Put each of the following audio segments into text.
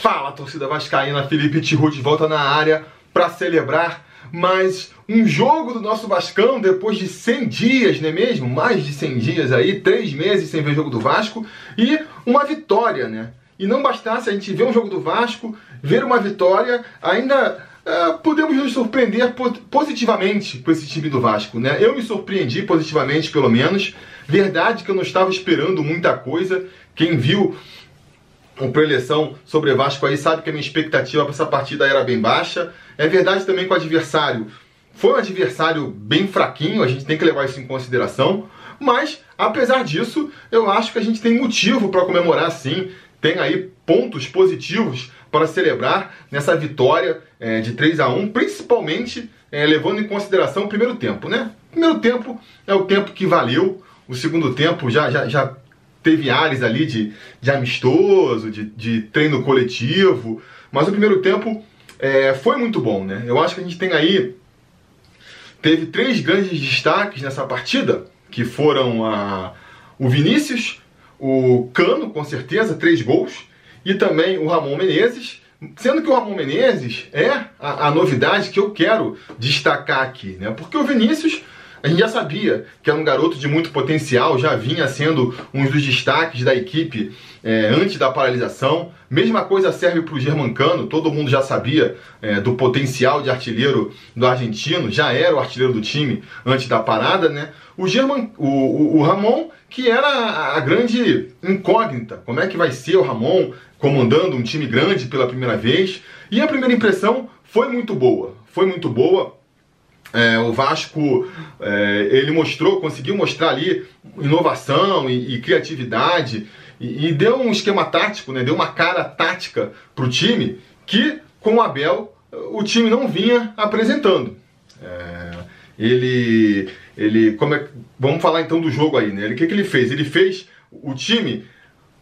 Fala, torcida vascaína, Felipe Tiru de volta na área para celebrar mais um jogo do nosso Vascão depois de 100 dias, não é mesmo? Mais de 100 dias aí, 3 meses sem ver jogo do Vasco e uma vitória, né? E não bastasse a gente ver um jogo do Vasco, ver uma vitória, ainda uh, podemos nos surpreender positivamente com esse time do Vasco, né? Eu me surpreendi positivamente, pelo menos. Verdade que eu não estava esperando muita coisa. Quem viu o preleção sobre Vasco aí sabe que a minha expectativa para essa partida era bem baixa. É verdade também que o adversário foi um adversário bem fraquinho, a gente tem que levar isso em consideração. Mas, apesar disso, eu acho que a gente tem motivo para comemorar sim. Tem aí pontos positivos para celebrar nessa vitória é, de 3 a 1 principalmente é, levando em consideração o primeiro tempo, né? O primeiro tempo é o tempo que valeu, o segundo tempo já, já, já teve áreas ali de, de amistoso, de, de treino coletivo, mas o primeiro tempo é, foi muito bom, né? Eu acho que a gente tem aí. Teve três grandes destaques nessa partida, que foram a, o Vinícius, o Cano, com certeza, três gols, e também o Ramon Menezes, sendo que o Ramon Menezes é a, a novidade que eu quero destacar aqui, né? Porque o Vinícius a gente já sabia que era um garoto de muito potencial, já vinha sendo um dos destaques da equipe é, antes da paralisação. Mesma coisa serve para o Germancano, todo mundo já sabia é, do potencial de artilheiro do argentino, já era o artilheiro do time antes da parada, né? O, German, o, o, o Ramon, que era a, a grande incógnita, como é que vai ser o Ramon comandando um time grande pela primeira vez? E a primeira impressão foi muito boa, foi muito boa é, o Vasco é, ele mostrou, conseguiu mostrar ali inovação e, e criatividade e, e, deu um esquema tático, né, deu uma cara tática para o time que com o Abel o time não vinha apresentando. É, ele, ele, como é, vamos falar então do jogo aí, né? O que, que ele fez? Ele fez o time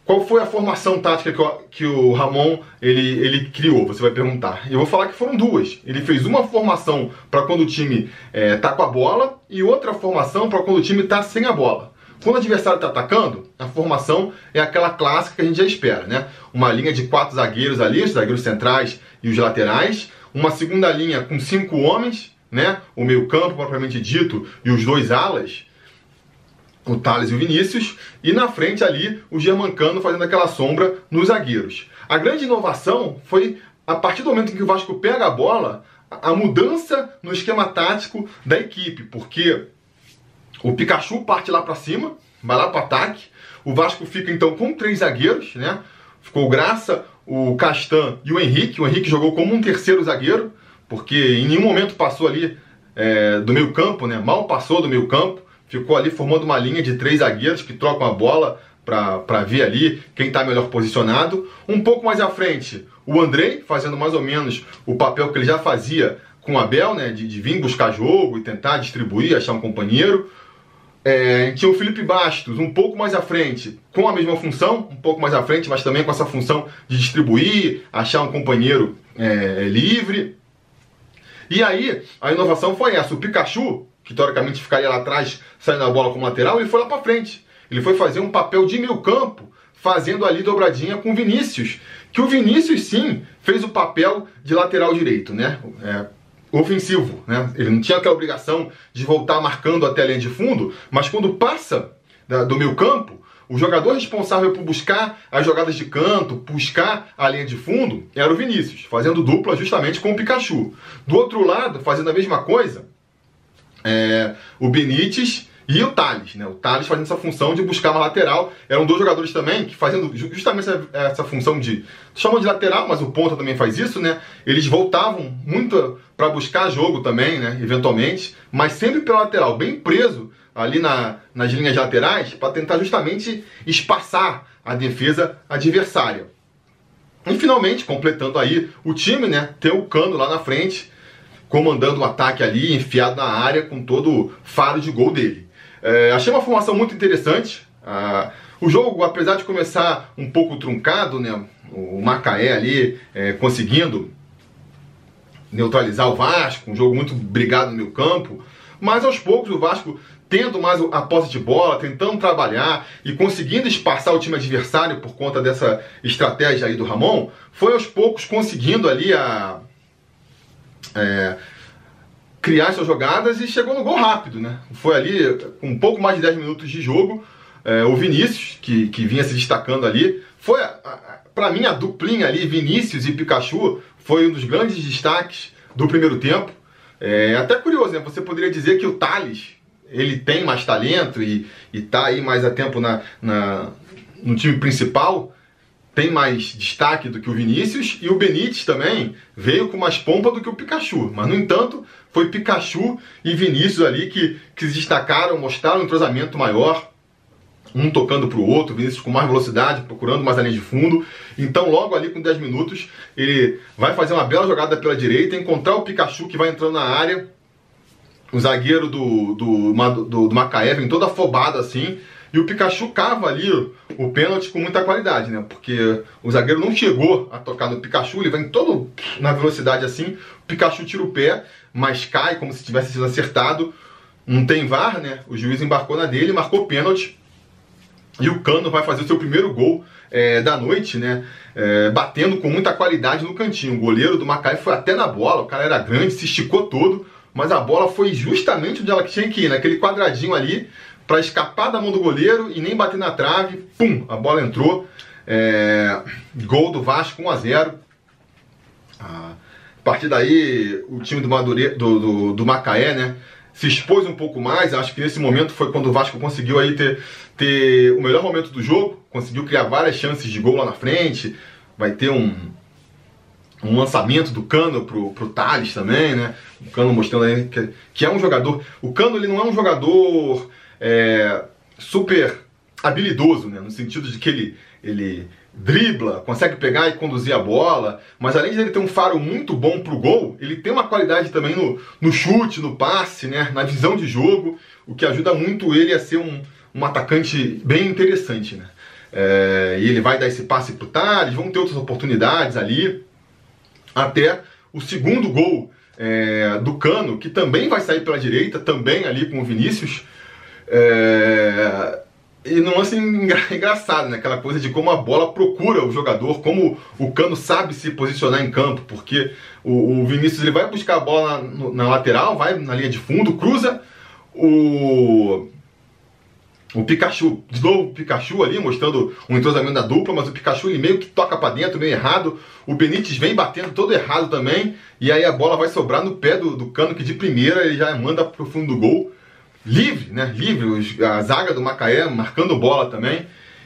qual foi a formação tática que o, que o Ramon ele, ele criou? Você vai perguntar. Eu vou falar que foram duas. Ele fez uma formação para quando o time é, tá com a bola e outra formação para quando o time tá sem a bola. Quando o adversário está atacando, a formação é aquela clássica que a gente já espera, né? Uma linha de quatro zagueiros ali, os zagueiros centrais e os laterais. Uma segunda linha com cinco homens, né? O meio campo propriamente dito e os dois alas o Thales e o Vinícius, e na frente ali o Germancano fazendo aquela sombra nos zagueiros. A grande inovação foi a partir do momento em que o Vasco pega a bola, a mudança no esquema tático da equipe, porque o Pikachu parte lá para cima, vai lá para ataque, o Vasco fica então com três zagueiros, né? Ficou o Graça, o Castan e o Henrique. O Henrique jogou como um terceiro zagueiro, porque em nenhum momento passou ali é, do meio campo, né? Mal passou do meio campo ficou ali formando uma linha de três zagueiros que trocam a bola para ver ali quem está melhor posicionado. Um pouco mais à frente, o Andrei, fazendo mais ou menos o papel que ele já fazia com o Abel, né, de, de vir buscar jogo e tentar distribuir, achar um companheiro. É, tinha o Felipe Bastos, um pouco mais à frente, com a mesma função, um pouco mais à frente, mas também com essa função de distribuir, achar um companheiro é, livre. E aí, a inovação foi essa: o Pikachu que teoricamente ficaria lá atrás, saindo a bola como lateral, ele foi lá para frente. Ele foi fazer um papel de meio campo, fazendo ali dobradinha com o Vinícius. Que o Vinícius, sim, fez o papel de lateral direito, né? É, ofensivo, né? Ele não tinha aquela obrigação de voltar marcando até a linha de fundo, mas quando passa da, do meio campo, o jogador responsável por buscar as jogadas de canto, buscar a linha de fundo, era o Vinícius, fazendo dupla justamente com o Pikachu. Do outro lado, fazendo a mesma coisa, é, o Benítez e o Thales, né? O Thales fazendo essa função de buscar uma lateral. Eram dois jogadores também que fazendo justamente essa, essa função de. chamam de lateral, mas o ponta também faz isso, né? Eles voltavam muito para buscar jogo também, né? Eventualmente, mas sempre pela lateral, bem preso ali na, nas linhas laterais, para tentar justamente espaçar a defesa adversária. E finalmente, completando aí o time, né? Ter o Cano lá na frente comandando o ataque ali, enfiado na área com todo o faro de gol dele. É, achei uma formação muito interessante. Ah, o jogo, apesar de começar um pouco truncado, né, o Macaé ali é, conseguindo neutralizar o Vasco, um jogo muito brigado no meio campo, mas aos poucos o Vasco tendo mais a posse de bola, tentando trabalhar e conseguindo espaçar o time adversário por conta dessa estratégia aí do Ramon, foi aos poucos conseguindo ali a. É, criar suas jogadas e chegou no gol rápido, né? Foi ali com um pouco mais de 10 minutos de jogo. É, o Vinícius, que, que vinha se destacando ali, foi, para mim, a duplinha ali, Vinícius e Pikachu, foi um dos grandes destaques do primeiro tempo. É até curioso, né? Você poderia dizer que o Thales, ele tem mais talento e, e tá aí mais a tempo na, na, no time principal, tem mais destaque do que o Vinícius e o Benítez também veio com mais pompa do que o Pikachu. Mas, no entanto, foi Pikachu e Vinícius ali que, que se destacaram, mostraram um entrosamento maior, um tocando para o outro, Vinícius com mais velocidade, procurando mais linha de fundo. Então, logo ali com 10 minutos, ele vai fazer uma bela jogada pela direita, encontrar o Pikachu que vai entrando na área. O zagueiro do, do, do, do Macaé vem todo afobado assim, e o Pikachu cava ali o pênalti com muita qualidade, né? Porque o zagueiro não chegou a tocar no Pikachu, ele vem todo na velocidade assim. O Pikachu tira o pé, mas cai como se tivesse sido acertado. Não tem VAR, né? O juiz embarcou na dele, marcou pênalti. E o Cano vai fazer o seu primeiro gol é, da noite, né? É, batendo com muita qualidade no cantinho. O goleiro do Macaé foi até na bola, o cara era grande, se esticou todo, mas a bola foi justamente onde ela tinha que ir, naquele quadradinho ali para escapar da mão do goleiro e nem bater na trave. Pum, a bola entrou. É, gol do Vasco 1 a 0. a partir daí, o time do, Madure, do, do, do, Macaé, né, se expôs um pouco mais. Acho que nesse momento foi quando o Vasco conseguiu aí ter, ter o melhor momento do jogo, conseguiu criar várias chances de gol lá na frente. Vai ter um, um lançamento do Cano pro, pro Thales também, né? O Cano mostrando aí que, que é um jogador. O Cano ele não é um jogador é, super habilidoso, né? no sentido de que ele, ele dribla, consegue pegar e conduzir a bola, mas além de ele ter um faro muito bom pro gol, ele tem uma qualidade também no, no chute, no passe, né? na visão de jogo, o que ajuda muito ele a ser um, um atacante bem interessante. Né? É, e ele vai dar esse passe pro Thales, vão ter outras oportunidades ali, até o segundo gol é, do Cano, que também vai sair pela direita, também ali com o Vinícius, é... E num lance engraçado, né? Aquela coisa de como a bola procura o jogador, como o Cano sabe se posicionar em campo, porque o, o Vinícius ele vai buscar a bola na, na, lateral, vai na linha de fundo, cruza o. O Pikachu, de novo o Pikachu ali, mostrando um entrosamento da dupla, mas o Pikachu ele meio que toca para dentro, meio errado. O Benítez vem batendo todo errado também, e aí a bola vai sobrar no pé do, do cano, que de primeira ele já manda pro fundo do gol livre, né? Livre, a zaga do Macaé marcando bola também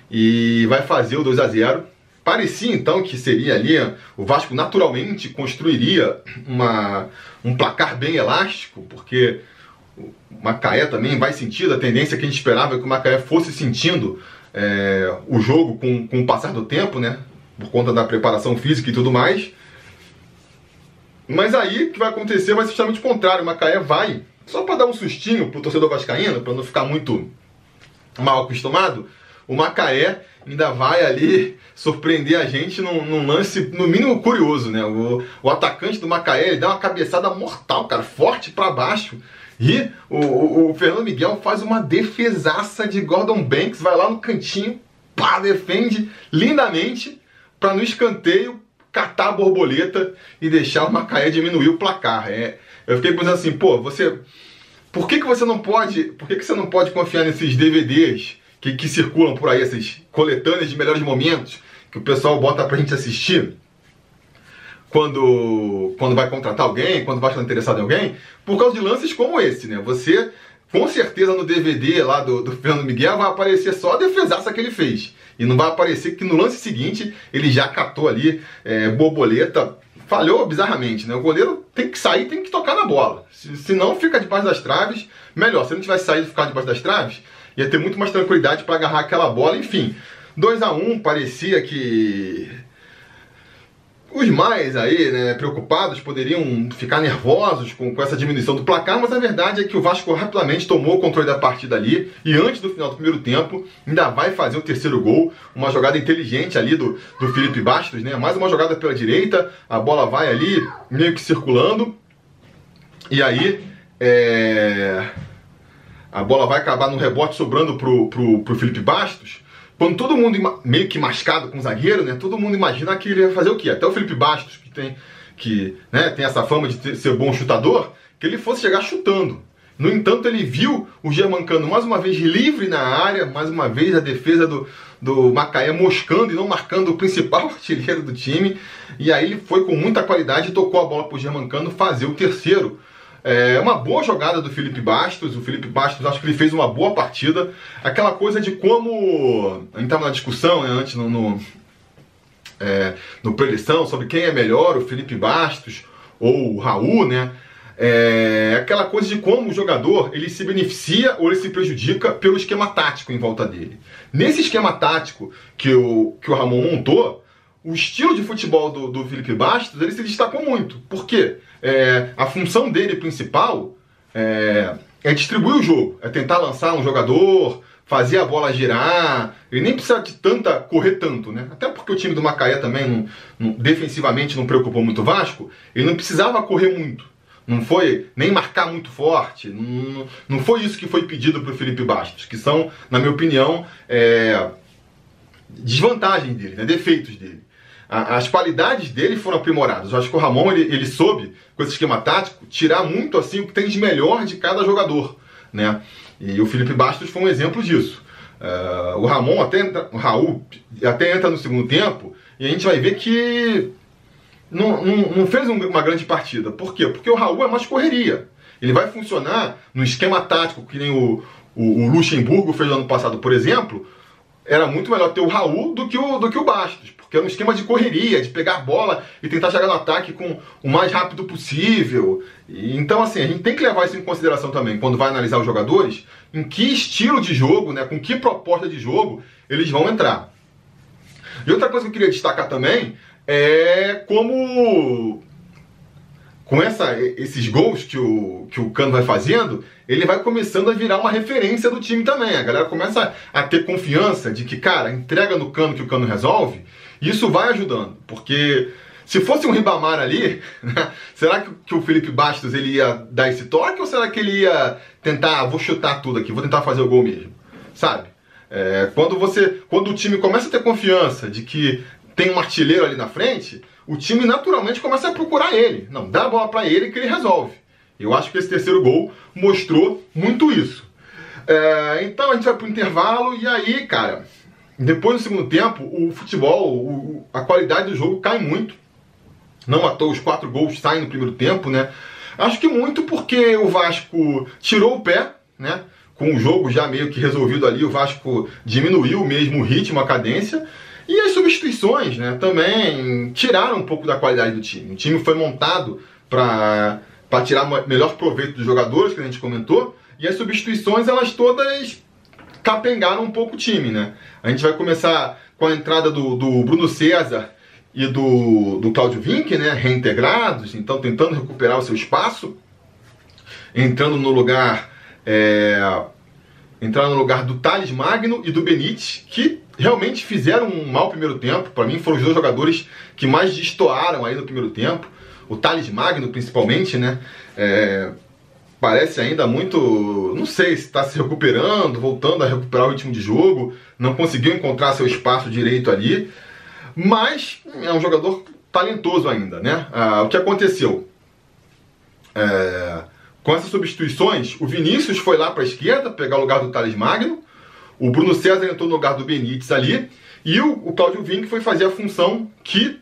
e vai fazer o 2 a 0. Parecia então que seria ali o Vasco naturalmente construiria uma, um placar bem elástico, porque o Macaé também vai sentindo a tendência que a gente esperava que o Macaé fosse sentindo é, o jogo com, com o passar do tempo, né? Por conta da preparação física e tudo mais. Mas aí o que vai acontecer vai ser justamente o contrário. O Macaé vai só para dar um sustinho pro torcedor vascaíno, para não ficar muito mal acostumado, o Macaé ainda vai ali surpreender a gente num, num lance, no mínimo, curioso, né? O, o, atacante do Macaé ele dá uma cabeçada mortal, cara, forte para baixo. E o, o, o, Fernando Miguel faz uma defesaça de Gordon Banks, vai lá no cantinho, pá, defende lindamente para no escanteio catar a borboleta e deixar o Macaé diminuir o placar. É, eu fiquei pensando assim, pô, você. Por que, que você não pode. Por que, que você não pode confiar nesses DVDs que, que circulam por aí, essas coletâneas de melhores momentos que o pessoal bota pra gente assistir? Quando, quando vai contratar alguém, quando vai estar interessado em alguém, por causa de lances como esse, né? Você, com certeza no DVD lá do, do Fernando Miguel vai aparecer só a defesaça que ele fez. E não vai aparecer que no lance seguinte ele já catou ali é, borboleta falhou bizarramente, né? O goleiro tem que sair, tem que tocar na bola. Se, se não fica debaixo das traves, melhor. Se não tivesse saído e ficar debaixo das traves, ia ter muito mais tranquilidade para agarrar aquela bola. Enfim, 2 a 1 um, parecia que os mais aí, né, preocupados poderiam ficar nervosos com, com essa diminuição do placar, mas a verdade é que o Vasco rapidamente tomou o controle da partida ali e antes do final do primeiro tempo ainda vai fazer o terceiro gol, uma jogada inteligente ali do, do Felipe Bastos, né? Mais uma jogada pela direita, a bola vai ali meio que circulando e aí é... a bola vai acabar no rebote sobrando pro, pro, pro Felipe Bastos, quando todo mundo meio que mascado com zagueiro, né? Todo mundo imagina que ele ia fazer o quê? Até o Felipe Bastos, que tem, que, né, tem essa fama de ter, ser bom chutador, que ele fosse chegar chutando. No entanto, ele viu o Germancano mais uma vez livre na área, mais uma vez a defesa do, do Macaé moscando e não marcando o principal artilheiro do time. E aí ele foi com muita qualidade e tocou a bola para o Germancano fazer o terceiro. É uma boa jogada do Felipe Bastos. O Felipe Bastos, acho que ele fez uma boa partida. Aquela coisa de como. A gente estava na discussão né, antes no, no, é, no preleção sobre quem é melhor, o Felipe Bastos ou o Raul, né? É aquela coisa de como o jogador ele se beneficia ou ele se prejudica pelo esquema tático em volta dele. Nesse esquema tático que o, que o Ramon montou, o estilo de futebol do, do Felipe Bastos ele se destacou muito. Por quê? É, a função dele principal é, é distribuir o jogo, é tentar lançar um jogador, fazer a bola girar. Ele nem precisa de tanta correr tanto, né? Até porque o time do Macaé também não, não, defensivamente não preocupou muito o Vasco. Ele não precisava correr muito. Não foi nem marcar muito forte. Não, não foi isso que foi pedido para o Felipe Bastos, que são, na minha opinião, é, desvantagens dele, né? defeitos dele as qualidades dele foram aprimoradas. Eu acho que o Ramon ele, ele soube, com esse esquema tático, tirar muito assim o que tem de melhor de cada jogador. Né? E o Felipe Bastos foi um exemplo disso. Uh, o Ramon até entra, o Raul até entra no segundo tempo e a gente vai ver que não, não, não fez uma grande partida. Por quê? Porque o Raul é mais correria. Ele vai funcionar no esquema tático que nem o, o, o Luxemburgo fez no ano passado, por exemplo. Era muito melhor ter o Raul do que o, do que o Bastos que é um esquema de correria, de pegar a bola e tentar chegar no ataque com o mais rápido possível. E, então, assim, a gente tem que levar isso em consideração também quando vai analisar os jogadores, em que estilo de jogo, né, com que proposta de jogo eles vão entrar. E outra coisa que eu queria destacar também é como com essa, esses gols que o, que o Cano vai fazendo, ele vai começando a virar uma referência do time também. A galera começa a ter confiança de que, cara, entrega no Cano que o Cano resolve. Isso vai ajudando, porque se fosse um Ribamar ali, né, será que, o Felipe Bastos ele ia dar esse toque ou será que ele ia tentar, ah, vou chutar tudo aqui, vou tentar fazer o gol mesmo? Sabe? É, quando você, quando o time começa a ter confiança de que tem um artilheiro ali na frente, o time naturalmente começa a procurar ele. Não, dá a bola para ele que ele resolve. Eu acho que esse terceiro gol mostrou muito isso. É, então a gente vai pro intervalo e aí, cara, depois do segundo tempo, o futebol, o, a qualidade do jogo cai muito. Não toa os quatro gols saem no primeiro tempo, né? Acho que muito porque o Vasco tirou o pé, né? Com o jogo já meio que resolvido ali, o Vasco diminuiu mesmo o ritmo, a cadência. E as substituições, né, também tiraram um pouco da qualidade do time. O time foi montado para tirar melhor proveito dos jogadores, que a gente comentou, e as substituições, elas todas capengaram um pouco o time, né? A gente vai começar com a entrada do, do Bruno César e do, do Claudio Vinck, né, reintegrados, então tentando recuperar o seu espaço, entrando no lugar é, entrando no lugar do Thales Magno e do Benítez, que realmente fizeram um mau primeiro tempo. Para mim, foram os dois jogadores que mais destoaram aí no primeiro tempo. O Thales Magno, principalmente, né? É, parece ainda muito. Não sei se está se recuperando, voltando a recuperar o ritmo de jogo. Não conseguiu encontrar seu espaço direito ali. Mas é um jogador talentoso ainda, né? Ah, o que aconteceu? É, com essas substituições, o Vinícius foi lá para a esquerda pegar o lugar do Thales Magno. O Bruno César entrou no lugar do Benítez ali. E o, o Claudio foi fazer a função que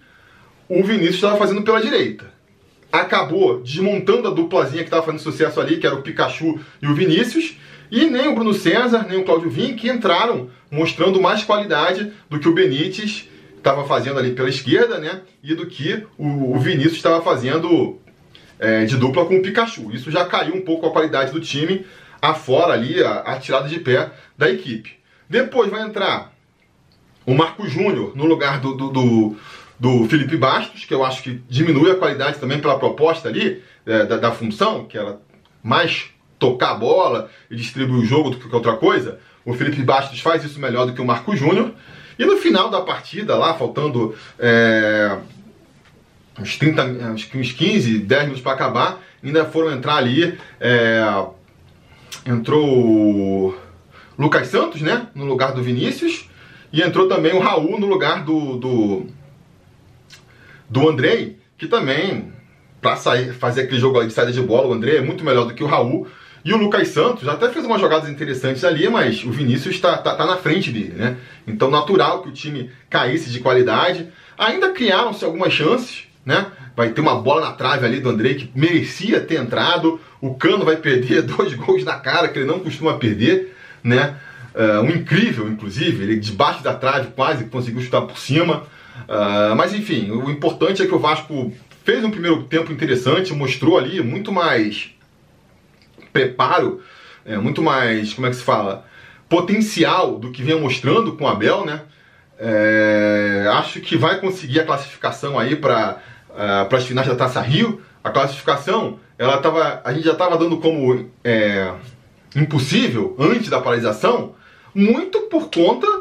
o Vinícius estava fazendo pela direita. Acabou desmontando a duplazinha que estava fazendo sucesso ali, que era o Pikachu e o Vinícius. E nem o Bruno César, nem o Claudio Vinck entraram mostrando mais qualidade do que o Benítez estava fazendo ali pela esquerda, né? E do que o, Vinícius estava fazendo é, de dupla com o Pikachu. Isso já caiu um pouco a qualidade do time afora ali a, a tirada de pé da equipe. Depois vai entrar o Marco Júnior no lugar do, do, do, Felipe Bastos, que eu acho que diminui a qualidade também pela proposta ali é, da, da, função, que era mais tocar a bola e distribuir o jogo do que outra coisa. O Felipe Bastos faz isso melhor do que o Marco Júnior. E no final da partida, lá, faltando é, uns 30, uns 15, 10 minutos para acabar, ainda foram entrar ali é, entrou o Lucas Santos, né? No lugar do Vinícius. E entrou também o Raul no lugar do, do, do Andrei, que também, para fazer aquele jogo de saída de bola, o Andrei é muito melhor do que o Raul. E o Lucas Santos até fez umas jogadas interessantes ali, mas o Vinícius está tá, tá na frente dele, né? Então, natural que o time caísse de qualidade. Ainda criaram-se algumas chances, né? Vai ter uma bola na trave ali do Andrei que merecia ter entrado. O Cano vai perder dois gols na cara que ele não costuma perder, né? Uh, um incrível, inclusive, ele debaixo da trave quase conseguiu chutar por cima. Uh, mas enfim, o importante é que o Vasco fez um primeiro tempo interessante, mostrou ali muito mais preparo, é, muito mais, como é que se fala, potencial do que vinha mostrando com o Abel, né? É, acho que vai conseguir a classificação aí para uh, as finais da Taça Rio. A classificação, ela tava, a gente já estava dando como é, impossível antes da paralisação, muito por conta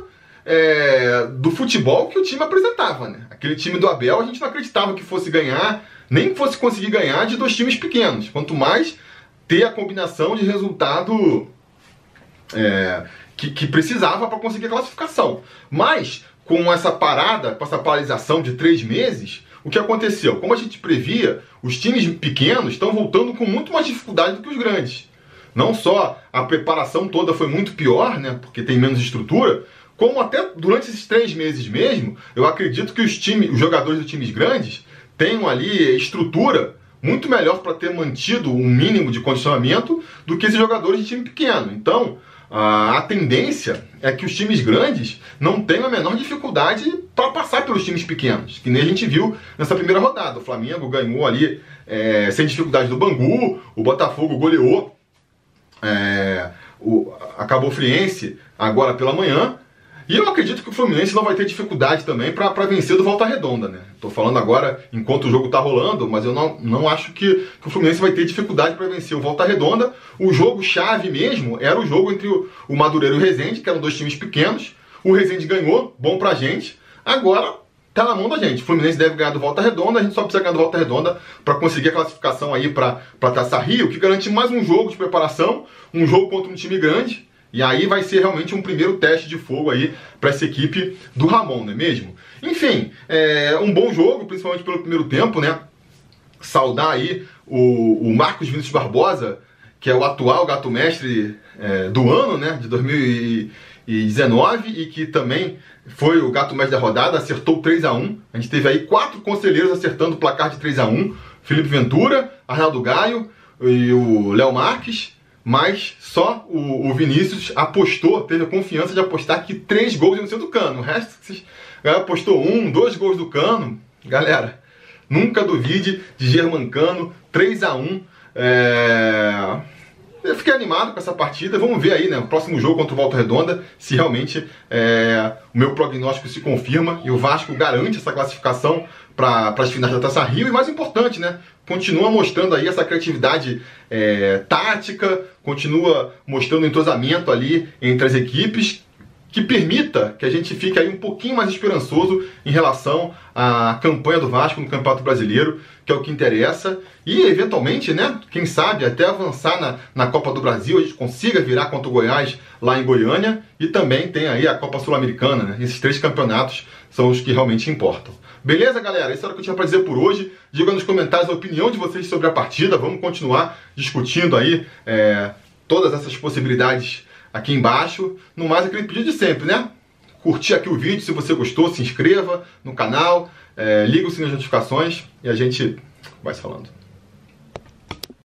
é, do futebol que o time apresentava. Né? Aquele time do Abel, a gente não acreditava que fosse ganhar, nem que fosse conseguir ganhar de dois times pequenos. Quanto mais ter a combinação de resultado é, que, que, precisava para conseguir a classificação. Mas, com essa parada, com essa paralisação de três meses, o que aconteceu? Como a gente previa, os times pequenos estão voltando com muito mais dificuldade do que os grandes. Não só a preparação toda foi muito pior, né, porque tem menos estrutura, como até durante esses três meses mesmo, eu acredito que os, times, os jogadores dos times grandes tenham ali estrutura muito melhor para ter mantido um mínimo de condicionamento do que esses jogadores de time pequeno. Então, a tendência é que os times grandes não tenham a menor dificuldade para passar pelos times pequenos, que nem a gente viu nessa primeira rodada. O Flamengo ganhou ali é, sem dificuldade do Bangu, o Botafogo goleou é, o, acabou Friense agora pela manhã, e eu acredito que o Fluminense não vai ter dificuldade também para vencer do Volta Redonda, né? Tô falando agora enquanto o jogo tá rolando, mas eu não, não acho que, que o Fluminense vai ter dificuldade para vencer o Volta Redonda. O jogo chave mesmo era o jogo entre o, o Madureira e o Resende, que eram dois times pequenos. O Resende ganhou, bom pra gente. Agora tá na mão da gente. O Fluminense deve ganhar do Volta Redonda, a gente só precisa ganhar do Volta Redonda para conseguir a classificação aí para Taça Rio, que garante mais um jogo de preparação, um jogo contra um time grande. E aí vai ser realmente um primeiro teste de fogo aí para essa equipe do Ramon, não é mesmo? Enfim, é um bom jogo, principalmente pelo primeiro tempo, né? Saudar aí o, o Marcos Vinícius Barbosa, que é o atual gato mestre é, do ano, né? De 2019 e que também foi o gato mestre da rodada, acertou 3 a 1 A gente teve aí quatro conselheiros acertando o placar de 3 a 1 Felipe Ventura, Arnaldo Gaio e o Léo Marques mas só o, o, Vinícius apostou, teve a confiança de apostar que três gols iam ser do Cano. O resto, vocês, galera apostou um, dois gols do Cano. Galera, nunca duvide de Germancano, 3 a 1 é... Eu fiquei animado com essa partida. Vamos ver aí, né? O próximo jogo contra o Volta Redonda, se realmente é, o meu prognóstico se confirma e o Vasco garante essa classificação para as finais da Taça Rio. E mais importante, né? Continua mostrando aí essa criatividade é, tática, continua mostrando entrosamento ali entre as equipes que permita que a gente fique aí um pouquinho mais esperançoso em relação à campanha do Vasco no Campeonato Brasileiro, que é o que interessa, e eventualmente, né, quem sabe até avançar na, na Copa do Brasil, a gente consiga virar contra o Goiás lá em Goiânia, e também tem aí a Copa Sul-Americana, né? Esses três campeonatos são os que realmente importam. Beleza, galera? Isso era o que eu tinha para dizer por hoje. Diga nos comentários a opinião de vocês sobre a partida. Vamos continuar discutindo aí é, todas essas possibilidades aqui embaixo. No mais, aquele pedido de sempre, né? Curtir aqui o vídeo, se você gostou, se inscreva no canal, é, liga o sininho de notificações e a gente vai falando.